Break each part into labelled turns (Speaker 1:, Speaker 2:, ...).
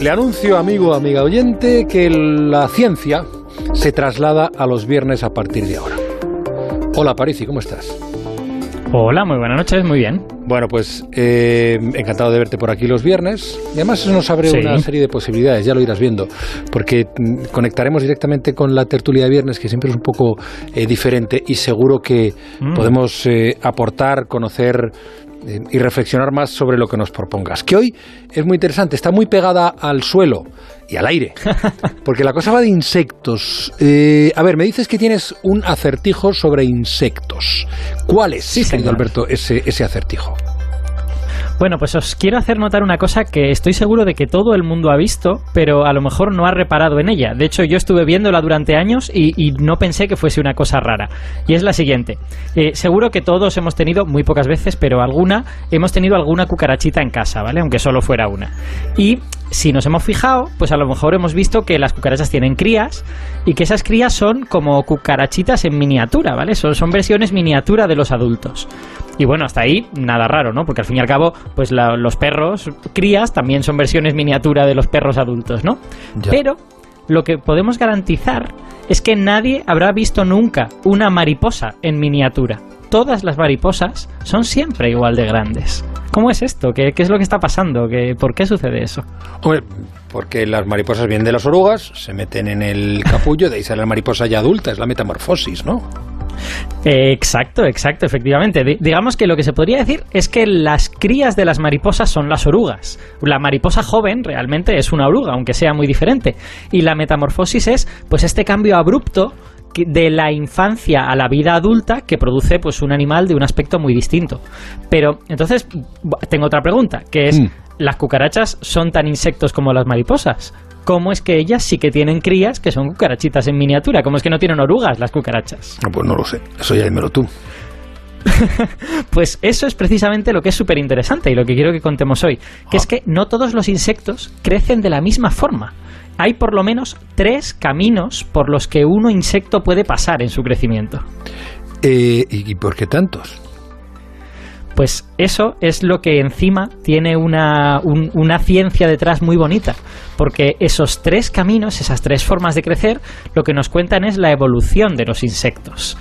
Speaker 1: Le anuncio, amigo, amiga oyente, que la ciencia se traslada a los viernes a partir de ahora. Hola, Parisi, ¿cómo estás?
Speaker 2: Hola, muy buenas noches, muy bien.
Speaker 1: Bueno, pues eh, encantado de verte por aquí los viernes. Y además eso nos abre una serie de posibilidades, ya lo irás viendo, porque mm, conectaremos directamente con la tertulia de viernes, que siempre es un poco eh, diferente y seguro que mm. podemos eh, aportar, conocer y reflexionar más sobre lo que nos propongas. Que hoy es muy interesante, está muy pegada al suelo y al aire, porque la cosa va de insectos. Eh, a ver, me dices que tienes un acertijo sobre insectos. ¿Cuál es, sí, querido Alberto, ese, ese acertijo?
Speaker 2: Bueno, pues os quiero hacer notar una cosa que estoy seguro de que todo el mundo ha visto, pero a lo mejor no ha reparado en ella. De hecho, yo estuve viéndola durante años y, no pensé que fuese una cosa rara. Y es la siguiente. Eh, seguro que todos hemos tenido, muy pocas veces, pero alguna, hemos tenido alguna cucarachita en casa, ¿vale? Aunque solo fuera una. Y si nos hemos fijado, pues a lo mejor hemos visto que las cucarachas tienen crías y que esas crías son como cucarachitas en miniatura, ¿vale? Son, son versiones miniatura de los adultos. Y bueno, hasta ahí nada raro, ¿no? Porque al fin y al cabo, pues los perros crías también son versiones miniatura de los perros adultos, ¿no? Pero lo que podemos garantizar es que nadie habrá visto nunca una mariposa en miniatura. Todas las mariposas son siempre igual de grandes. ¿Cómo es esto? ¿Qué, es lo que está pasando? ¿Qué, ¿Por qué sucede eso?
Speaker 1: porque las mariposas vienen de las orugas, se meten en el capullo, de ahí sale la mariposa ya adulta, es la metamorfosis, ¿no?
Speaker 2: exacto, exacto, efectivamente. digamos que lo que se podría decir es que las crías de las mariposas son las orugas. La mariposa joven realmente es una oruga, aunque sea muy diferente. Y la metamorfosis es pues este cambio abrupto de la infancia a la vida adulta que produce pues un animal de un aspecto muy distinto. Pero entonces tengo otra pregunta, que es mm. ¿las cucarachas son tan insectos como las mariposas? ¿Cómo es que ellas sí que tienen crías que son cucarachitas en miniatura? ¿Cómo es que no tienen orugas las cucarachas?
Speaker 1: Ah, pues no lo sé, eso ya dímelo tú.
Speaker 2: pues eso es precisamente lo que es súper interesante y lo que quiero que contemos hoy, que es ah. que no todos los insectos crecen de la misma forma. Hay por lo menos tres caminos por los que uno insecto puede pasar en su crecimiento.
Speaker 1: Eh, ¿Y por qué tantos?
Speaker 2: Pues eso es lo que encima tiene una, una, ciencia detrás muy bonita, porque esos tres caminos, esas tres formas de crecer, lo que nos cuentan es la evolución de los insectos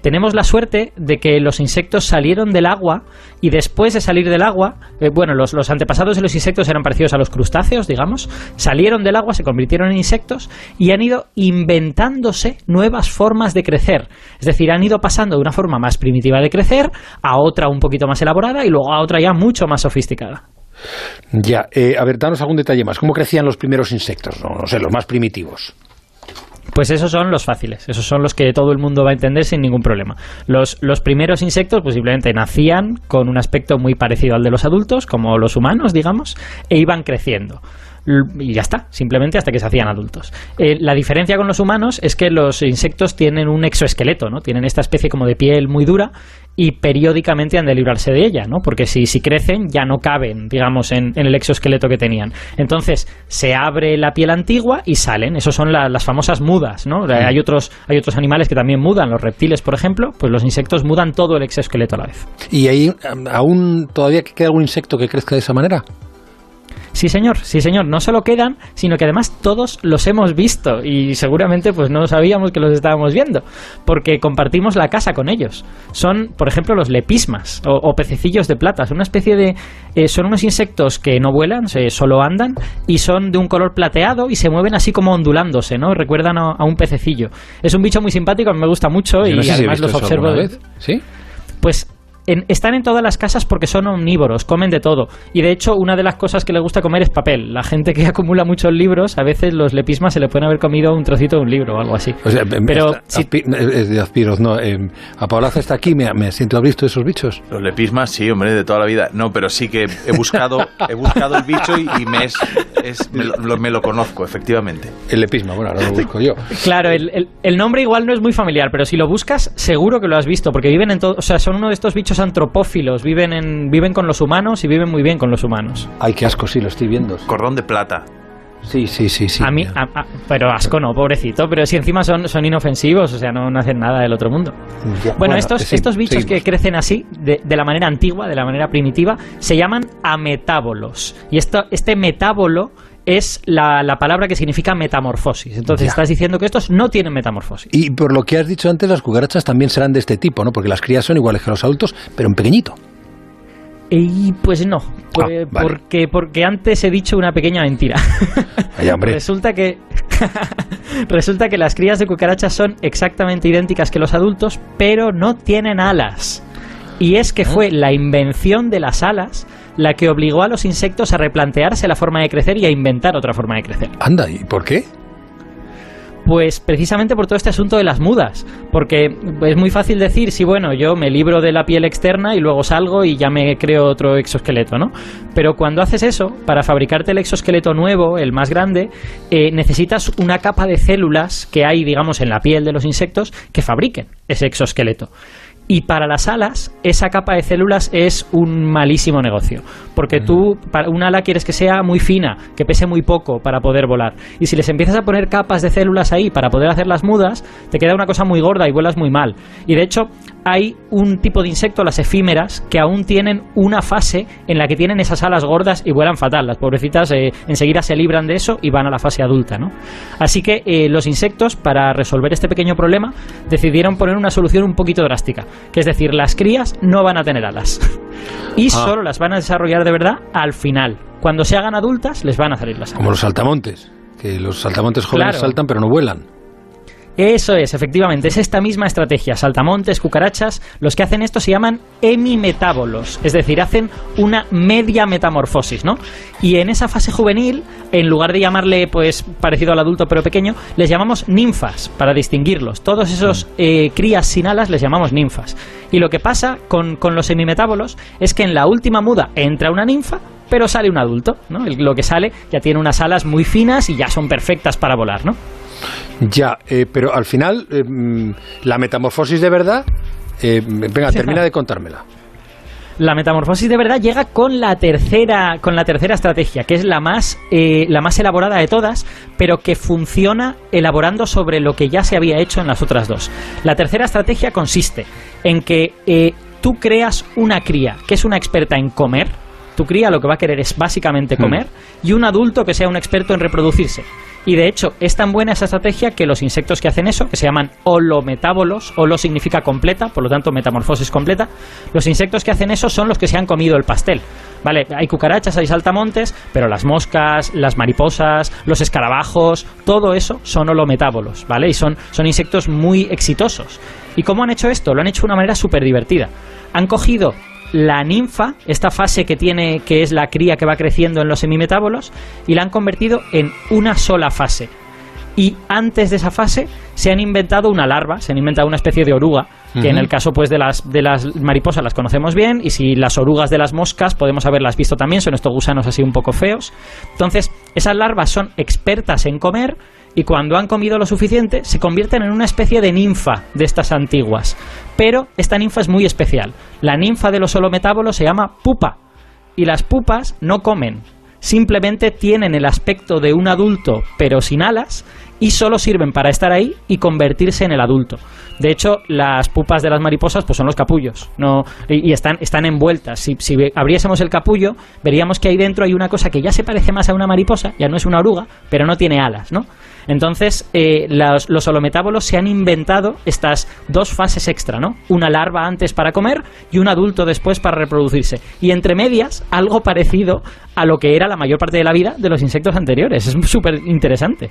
Speaker 2: tenemos la suerte de que los insectos salieron del agua y después de salir del agua, eh, bueno, los, los, antepasados de los insectos eran parecidos a los crustáceos, digamos, salieron del agua, se convirtieron en insectos y han ido inventándose nuevas formas de crecer. Es decir, han ido pasando de una forma más primitiva de crecer a otra un poquito más elaborada y luego a otra ya mucho más sofisticada.
Speaker 1: Ya, eh, a ver, danos algún detalle más. ¿Cómo crecían los primeros insectos? no sé, los más primitivos.
Speaker 2: Pues esos son los fáciles, esos son los que todo el mundo va a entender sin ningún problema. Los, los primeros insectos, pues simplemente nacían con un aspecto muy parecido al de los adultos, como los humanos, digamos, e iban creciendo y ya está, simplemente hasta que se hacían adultos. Eh, la diferencia con los humanos es que los insectos tienen un exoesqueleto, ¿no? Tienen esta especie como de piel muy dura y periódicamente han de librarse de ella, ¿no? Porque si, si crecen ya no caben, digamos, en, el exoesqueleto que tenían. Entonces se abre la piel antigua y salen. Esos son las famosas mudas, ¿no? Hay otros, hay otros animales que también mudan, los reptiles, por ejemplo, pues los insectos mudan todo el exoesqueleto a la vez.
Speaker 1: ¿Y ahí aún todavía queda algún insecto que crezca de esa manera?
Speaker 2: Sí, señor, sí, señor. No solo quedan, sino que además todos los hemos visto y seguramente pues no sabíamos que los estábamos viendo, porque compartimos la casa con ellos. Son, por ejemplo, los lepismas o, pececillos de plata. Son una especie de... Eh, son unos insectos que no vuelan, solo andan y son de un color plateado y se mueven así como ondulándose, ¿no? Recuerdan a, un pececillo. Es un bicho muy simpático, me gusta mucho y además los observo...
Speaker 1: ¿Sí?
Speaker 2: Pues están en todas las casas porque son omnívoros, comen de todo. Y de hecho, una de las cosas que les gusta comer es papel. La gente que acumula muchos libros, a veces los lepismas se le pueden haber comido un trocito de un libro o algo así.
Speaker 1: Pero de Aspiros, no. Eh, a Paulaza está aquí, me, me siento, ¿has visto esos bichos?
Speaker 3: Los lepismas, sí, hombre, de toda la vida. No, pero sí que he buscado, he buscado el bicho y, me, es, me, lo, conozco, efectivamente.
Speaker 1: El lepisma, bueno, ahora lo busco yo.
Speaker 2: Claro, el, el, nombre igual no es muy familiar, pero si lo buscas, seguro que lo has visto, porque viven en todo, o sea, son uno de estos bichos antropófilos, viven, en, viven con los humanos y viven muy bien con los humanos.
Speaker 1: Ay, qué asco, sí, lo estoy viendo.
Speaker 3: Cordón de plata.
Speaker 1: Sí, sí, sí, sí.
Speaker 2: A mí, pero asco no, pobrecito. Pero si encima son, son inofensivos, o sea, no, hacen nada del otro mundo. Bueno, estos, estos bichos que crecen así, de, de, la manera antigua, de la manera primitiva, se llaman ametábolos. Y esto, este metábolo es la, palabra que significa metamorfosis. Entonces estás diciendo que estos no tienen metamorfosis.
Speaker 1: Y por lo que has dicho antes, las cucarachas también serán de este tipo, ¿no? Porque las crías son iguales que los adultos, pero en pequeñito.
Speaker 2: Y pues no, ah, porque, porque antes he dicho una pequeña mentira. resulta que resulta que las crías de cucarachas son exactamente idénticas que los adultos, pero no tienen alas. Y es que ah. fue la invención de las alas la que obligó a los insectos a replantearse la forma de crecer y a inventar otra forma de crecer.
Speaker 1: Anda, ¿y por qué?
Speaker 2: Pues precisamente por todo este asunto de las mudas, porque es muy fácil decir, si bueno, yo me libro de la piel externa y luego salgo y ya me creo otro exoesqueleto, ¿no? Pero cuando haces eso, para fabricarte el exoesqueleto nuevo, el más grande, eh, necesitas una capa de células que hay, digamos, en la piel de los insectos que fabriquen ese exoesqueleto. Y para las alas, esa capa de células es un malísimo negocio. Porque tú, para un ala quieres que sea muy fina, que pese muy poco para poder volar. Y si les empiezas a poner capas de células ahí para poder hacer las mudas, te queda una cosa muy gorda y vuelas muy mal. Y de hecho, hay un tipo de insecto, las efímeras, que aún tienen una fase en la que tienen esas alas gordas y vuelan fatal. Las pobrecitas eh, enseguida se libran de eso y van a la fase adulta. ¿no? Así que eh, los insectos, para resolver este pequeño problema, decidieron poner una solución un poquito drástica, que es decir, las crías no van a tener alas y ah. solo las van a desarrollar de verdad al final. Cuando se hagan adultas, les van a salir las alas.
Speaker 1: Como los saltamontes, que los saltamontes jóvenes saltan pero no vuelan.
Speaker 2: Eso es, efectivamente, es esta misma estrategia. Saltamontes, cucarachas, los que hacen esto se llaman hemimetábolos, es decir, hacen una media metamorfosis, ¿no? Y en esa fase juvenil, en lugar de llamarle, pues, parecido al adulto pero pequeño, les llamamos ninfas, para distinguirlos. Todos esos mm. eh, crías sin alas les llamamos ninfas. Y lo que pasa con, con los hemimetábolos es que en la última muda entra una ninfa, pero sale un adulto, ¿no? Lo que sale ya tiene unas alas muy finas y ya son perfectas para volar, ¿no?
Speaker 1: Ya, eh, pero al final, eh, mm, la metamorfosis de verdad, eh, venga, termina de contármela.
Speaker 2: La metamorfosis de verdad llega con la tercera, con la tercera estrategia, que es la más, la más elaborada de todas, pero que funciona elaborando sobre lo que ya se había hecho en las otras dos. La tercera estrategia consiste en que tú creas una cría, que es una experta en comer, tu cría lo que va a querer es básicamente hmm. comer, y un adulto que sea un experto en reproducirse. Y de hecho, es tan buena esa estrategia que los insectos que hacen eso, que se llaman holometábolos, holo significa completa, por lo tanto metamorfosis completa, los insectos que hacen eso son los que se han comido el pastel. Vale, hay cucarachas, hay saltamontes, pero las moscas, las mariposas, los escarabajos, todo eso son holometábolos, ¿vale? Y son, son insectos muy exitosos. ¿Y cómo han hecho esto? Lo han hecho de una manera súper divertida. Han cogido la ninfa, esta fase que tiene, que es la cría que va creciendo en los semimetábolos, y la han convertido en una sola fase. Y antes de esa fase se han inventado una larva, se han inventado una especie de oruga, que en el caso pues de las, de las mariposas las conocemos bien, y si las orugas de las moscas podemos haberlas visto también, son estos gusanos así un poco feos. Entonces, esas larvas son expertas en comer, y cuando han comido lo suficiente se convierten en una especie de ninfa de estas antiguas. Pero esta ninfa es muy especial. La ninfa de los holometábolos se llama pupa y las pupas no comen. Simplemente tienen el aspecto de un adulto pero sin alas y solo sirven para estar ahí y convertirse en el adulto. De hecho, las pupas de las mariposas pues son los capullos no, y, están, están envueltas. Si, si, abriésemos el capullo, veríamos que ahí dentro hay una cosa que ya se parece más a una mariposa, ya no es una oruga, pero no tiene alas, ¿no? Entonces, eh, los, holometábolos se han inventado estas dos fases extra, ¿no? Una larva antes para comer y un adulto después para reproducirse. Y entre medias, algo parecido a lo que era la mayor parte de la vida de los insectos anteriores. Es súper interesante.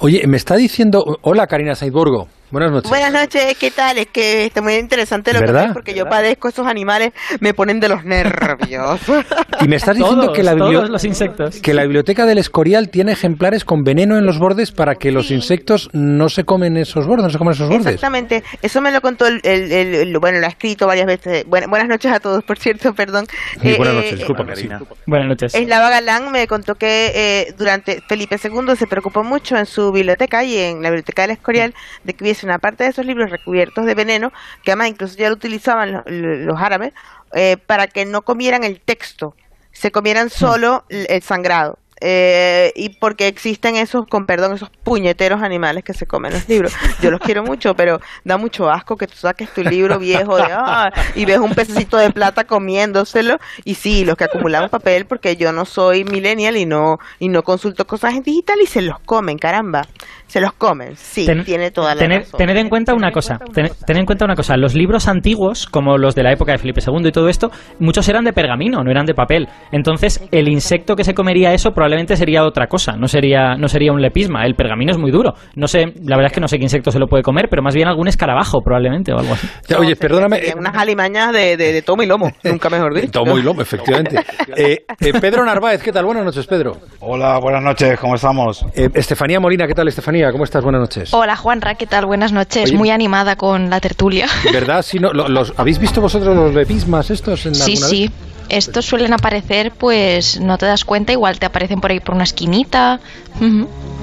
Speaker 1: Oye, me está diciendo... Hola, Karina Saidborgo. Buenas noches.
Speaker 4: Buenas noches, ¿qué tal? Es que está muy interesante lo que ves porque yo padezco esos animales, me ponen de los nervios.
Speaker 1: y me estás diciendo que, la
Speaker 2: los insectos.
Speaker 1: que la biblioteca del Escorial tiene ejemplares con veneno en los bordes para que los insectos no se comen esos bordes, no se comen esos bordes.
Speaker 4: Exactamente, eso me lo contó el, el, bueno, lo ha escrito varias veces. buenas noches a todos, por cierto, perdón.
Speaker 1: buenas eh, noches, disculpa, Karina.
Speaker 2: Buenas noches.
Speaker 4: Eslava Galán me contó que eh, durante Felipe II se preocupó mucho en su biblioteca y en la biblioteca del Escorial de que hubiese una parte de esos libros recubiertos de veneno, que además incluso ya lo utilizaban los, árabes, eh, para que no comieran el texto, se comieran solo el sangrado. Eh, y porque existen esos, con perdón, esos puñeteros animales que se comen los libros. Yo los quiero mucho, pero da mucho asco que tú saques tu libro viejo de, ah, y ves un pececito de plata comiéndoselo. Y sí, los que acumulamos papel, porque yo no soy millennial y no, y no consulto cosas en digital y se los comen, caramba. Se los comen, sí, tiene toda la
Speaker 2: tened, Tened en cuenta una cosa, tened, en cuenta una cosa, los libros antiguos, como los de la época de Felipe II y todo esto, muchos eran de pergamino, no eran de papel. Entonces, el insecto que se comería eso probablemente sería otra cosa, no sería, no sería un lepisma. El pergamino es muy duro. No sé, la verdad es que no sé qué insecto se lo puede comer, pero más bien algún escarabajo probablemente o algo así.
Speaker 1: oye, perdóname.
Speaker 4: Eh, unas alimañas de, de, tomo y lomo, nunca mejor dicho.
Speaker 1: tomo y lomo, efectivamente. Eh, eh, Pedro Narváez, ¿qué tal? Buenas noches, Pedro.
Speaker 5: Hola, buenas noches, ¿cómo estamos?
Speaker 1: Estefanía Molina, ¿qué tal, Estefanía? ¿Cómo estás? Buenas noches.
Speaker 6: Hola Juanra, ¿qué tal? Buenas noches. Muy animada con la tertulia.
Speaker 1: ¿Verdad? Si no, los, ¿Habéis visto vosotros los lepismas estos? En
Speaker 6: sí, sí. Estos suelen aparecer, pues no te das cuenta, igual te aparecen por ahí por una esquinita.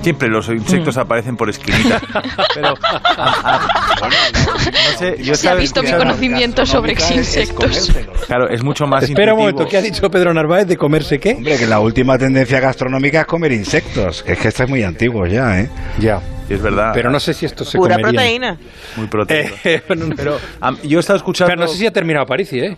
Speaker 3: Siempre los insectos mm. aparecen por esquinita. Pero,
Speaker 6: no sé, yo Se ha visto mi conocimiento sobre insectos.
Speaker 3: claro, es mucho más
Speaker 1: Espera un momento, ¿qué ha dicho Pedro Narváez de comerse qué?
Speaker 5: Hombre, que la última tendencia gastronómica es comer insectos, que es que esto es muy antiguo ya, ¿eh?
Speaker 1: Ya.
Speaker 3: es verdad.
Speaker 1: Pero no sé si esto se
Speaker 4: Pura proteína.
Speaker 3: Muy proteína. Eh, pero yo he estado escuchando...
Speaker 1: Pero no sé si ha terminado París, ¿eh?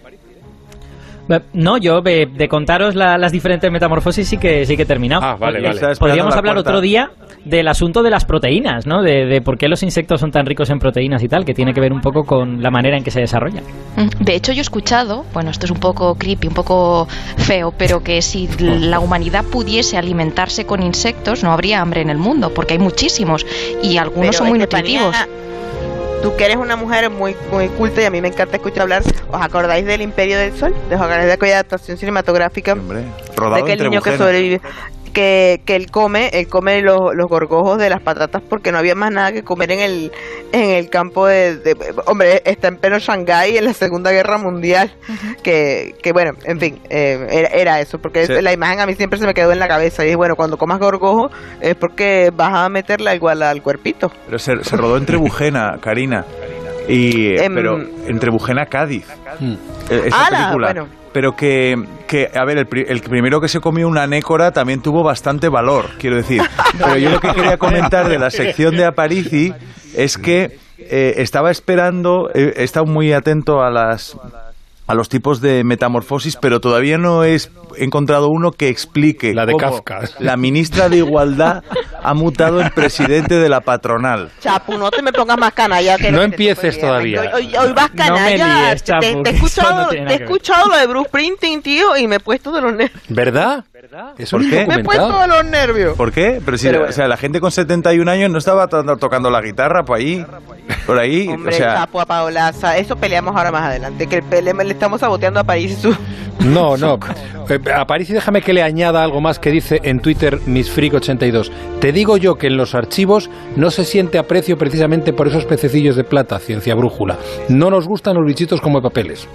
Speaker 2: No, yo de, contaros las diferentes metamorfosis sí que sí que he terminado.
Speaker 1: Ah, vale, vale.
Speaker 2: Podríamos hablar otro día del asunto de las proteínas, ¿no? De, por qué los insectos son tan ricos en proteínas y tal, que tiene que ver un poco con la manera en que se desarrollan.
Speaker 6: Mm, de hecho, yo he escuchado, bueno, esto es un poco creepy, un poco feo, pero que si la humanidad pudiese alimentarse con insectos, no habría hambre en el mundo, porque hay muchísimos y algunos son muy nutritivos
Speaker 4: tú que eres una mujer muy, muy culta y a mí me encanta escuchar hablar, ¿os acordáis del Imperio del Sol? ¿Os acordáis de aquella adaptación cinematográfica?
Speaker 3: Hombre,
Speaker 4: de aquel niño que sobrevive que, que él come, él come los, los, gorgojos de las patatas porque no había más nada que comer en el, en el campo de, hombre, está en pleno Shanghái en la Segunda Guerra Mundial, que, que bueno, en fin, eh, era, eso, porque la imagen a mí siempre se me quedó en la cabeza y bueno, cuando comas gorgojo es porque vas a meterla igual al cuerpito.
Speaker 3: Pero se, se rodó entre Bujena, Karina, y, em, pero entre Bujena, Cádiz. Esa película pero que, que a ver, el, el, primero que se comió una nécora también tuvo bastante valor, quiero decir. Pero yo lo que quería comentar de la sección de Aparici es que eh, estaba esperando, he estado muy atento a las a los tipos de metamorfosis, pero todavía no he encontrado uno que explique
Speaker 1: la de Kafka.
Speaker 3: La ministra de Igualdad ha mutado en presidente de la patronal.
Speaker 4: Chapu, no te me pongas más canalla. Que
Speaker 1: no empieces todavía.
Speaker 4: Hoy, vas canalla. te, he escuchado, he escuchado lo de Bruce Printing, tío, y me he puesto de los nervios.
Speaker 1: ¿Verdad?
Speaker 3: ¿Por qué?
Speaker 4: Me he puesto de los nervios.
Speaker 3: ¿Por qué? Pero si o sea, la gente con 71 años no estaba tocando la guitarra por ahí. Por ahí.
Speaker 4: Hombre,
Speaker 3: o sea...
Speaker 4: Chapu, a Paolaza. Eso peleamos ahora más adelante. Que el le estamos saboteando a París su.
Speaker 1: No, no. Eh, a París y déjame que le añada algo más que dice en Twitter MissFreak82. Te digo yo que en los archivos no se siente aprecio precisamente por esos pececillos de plata, ciencia brújula. No nos gustan los bichitos como de papeles.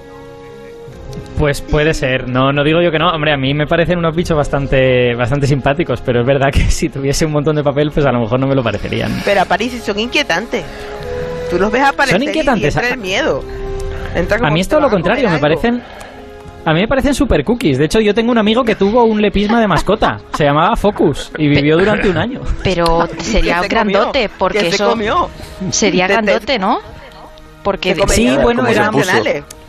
Speaker 2: Pues puede ser, no, no digo yo que no. Hombre, a mí me parecen unos bichos bastante, bastante simpáticos, pero es verdad que si tuviese un montón de papel, pues a lo mejor no me lo parecerían.
Speaker 4: Pero a París son inquietantes. Tú los ves aparecer
Speaker 2: son inquietantes.
Speaker 4: y el miedo.
Speaker 2: a mí es todo lo contrario, me parecen... A mí me parecen super cookies. De hecho, yo tengo un amigo que tuvo un lepisma de mascota. Se llamaba Focus y vivió durante un año.
Speaker 6: Pero sería grandote, porque eso... Sería grandote, ¿no? Porque
Speaker 2: sí, bueno, era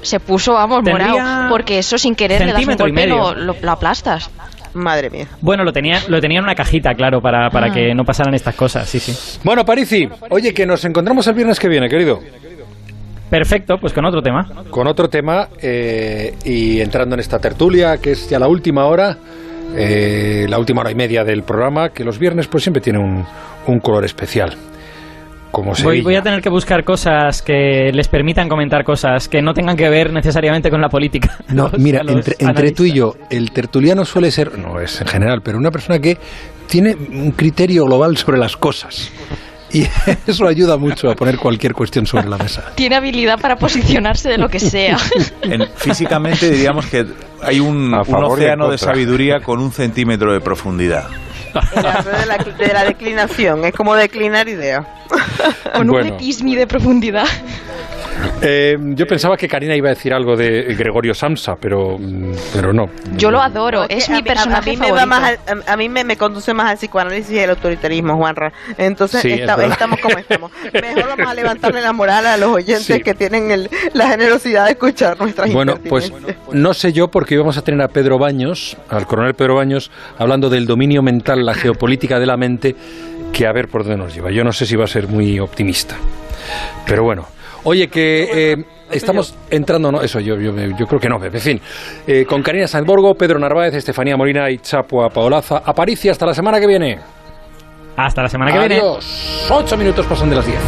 Speaker 6: se puso, vamos, morado. Porque eso sin querer le das un golpe y lo, lo, aplastas.
Speaker 4: Madre mía.
Speaker 2: Bueno, lo tenía, lo tenía en una cajita, claro, para, para que ah. no pasaran estas cosas, sí, sí.
Speaker 1: Bueno, Parisi, oye, que nos encontramos el viernes que viene, querido.
Speaker 2: Perfecto, pues con otro tema.
Speaker 1: Con otro tema eh, y entrando en esta tertulia, que es ya la última hora, eh, la última hora y media del programa, que los viernes pues siempre tiene un, un color especial.
Speaker 2: Voy, a tener que buscar cosas que les permitan comentar cosas que no tengan que ver necesariamente con la política.
Speaker 1: No, mira, entre, tú y yo, el tertuliano suele ser, no es en general, pero una persona que tiene un criterio global sobre las cosas. Y eso ayuda mucho a poner cualquier cuestión sobre la mesa.
Speaker 6: Tiene habilidad para posicionarse de lo que sea.
Speaker 3: físicamente diríamos que hay un, un océano de sabiduría con un centímetro de profundidad.
Speaker 4: De la, declinación, es como declinar idea.
Speaker 6: Con un epismi de profundidad.
Speaker 1: Eh, yo pensaba que Karina iba a decir algo de Gregorio Samsa, pero, pero no.
Speaker 6: Yo lo adoro, es mi personaje
Speaker 4: a, mí Me más a, mí me, conduce más al psicoanálisis y al autoritarismo, Juanra. Entonces estamos como estamos. Mejor vamos a levantarle la moral a los oyentes que tienen la generosidad de escuchar nuestras
Speaker 1: Bueno, pues no sé yo porque íbamos a tener a Pedro Baños, al coronel Pedro Baños, hablando del dominio mental, la geopolítica de la mente, que a ver por dónde nos lleva. Yo no sé si va a ser muy optimista. Pero bueno, Oye, que eh, estamos entrando, no, eso yo, yo, creo que no, en fin. Eh, con Karina Sandborgo, Pedro Narváez, Estefanía Molina y Chapua Paolaza. Aparici, hasta la semana que viene.
Speaker 2: Hasta la semana que viene.
Speaker 1: Adiós. Ocho minutos pasan de las diez.